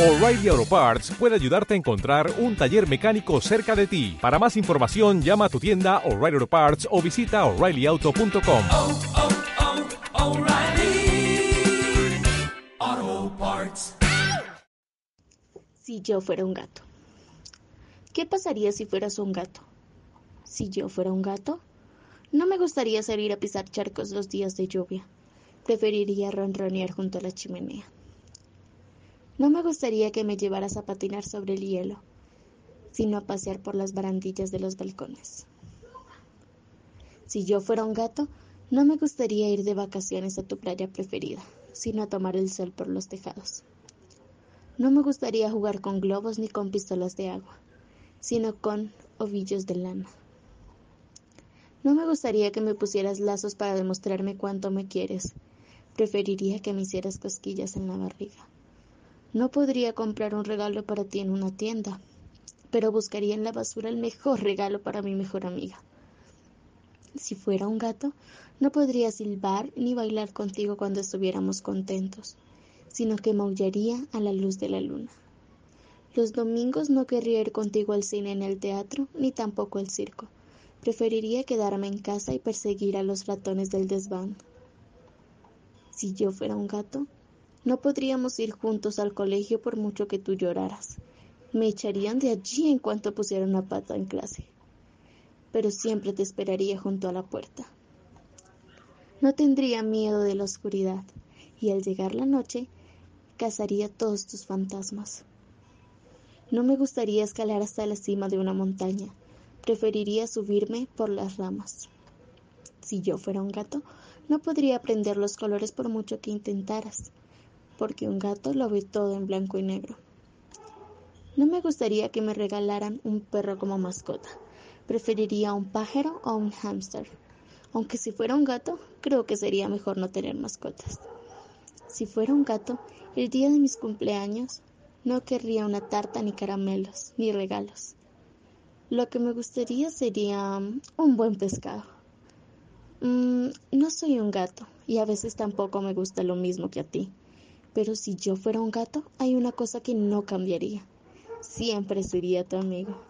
O'Reilly Auto Parts puede ayudarte a encontrar un taller mecánico cerca de ti. Para más información, llama a tu tienda O'Reilly Auto Parts o visita oreillyauto.com. oh, oh, Parts. Si yo fuera un gato. ¿Qué pasaría si fueras un gato? Si yo fuera un gato, no me gustaría salir a pisar charcos los días de lluvia. Preferiría ronronear junto a la chimenea. No me gustaría que me llevaras a patinar sobre el hielo, sino a pasear por las barandillas de los balcones. Si yo fuera un gato, no me gustaría ir de vacaciones a tu playa preferida, sino a tomar el sol por los tejados. No me gustaría jugar con globos ni con pistolas de agua, sino con ovillos de lana. No me gustaría que me pusieras lazos para demostrarme cuánto me quieres. Preferiría que me hicieras cosquillas en la barriga. No podría comprar un regalo para ti en una tienda, pero buscaría en la basura el mejor regalo para mi mejor amiga. Si fuera un gato, no podría silbar ni bailar contigo cuando estuviéramos contentos, sino que maullaría a la luz de la luna. Los domingos no querría ir contigo al cine en el teatro, ni tampoco al circo. Preferiría quedarme en casa y perseguir a los ratones del desván. Si yo fuera un gato, no podríamos ir juntos al colegio por mucho que tú lloraras. Me echarían de allí en cuanto pusiera una pata en clase. Pero siempre te esperaría junto a la puerta. No tendría miedo de la oscuridad, y al llegar la noche, cazaría todos tus fantasmas. No me gustaría escalar hasta la cima de una montaña, preferiría subirme por las ramas. Si yo fuera un gato, no podría aprender los colores por mucho que intentaras, porque un gato lo ve todo en blanco y negro. No me gustaría que me regalaran un perro como mascota, preferiría un pájaro o un hámster. Aunque si fuera un gato, creo que sería mejor no tener mascotas. Si fuera un gato, el día de mis cumpleaños, no querría una tarta ni caramelos, ni regalos. Lo que me gustaría sería un buen pescado. Mm, no soy un gato y a veces tampoco me gusta lo mismo que a ti. Pero si yo fuera un gato, hay una cosa que no cambiaría. Siempre sería tu amigo.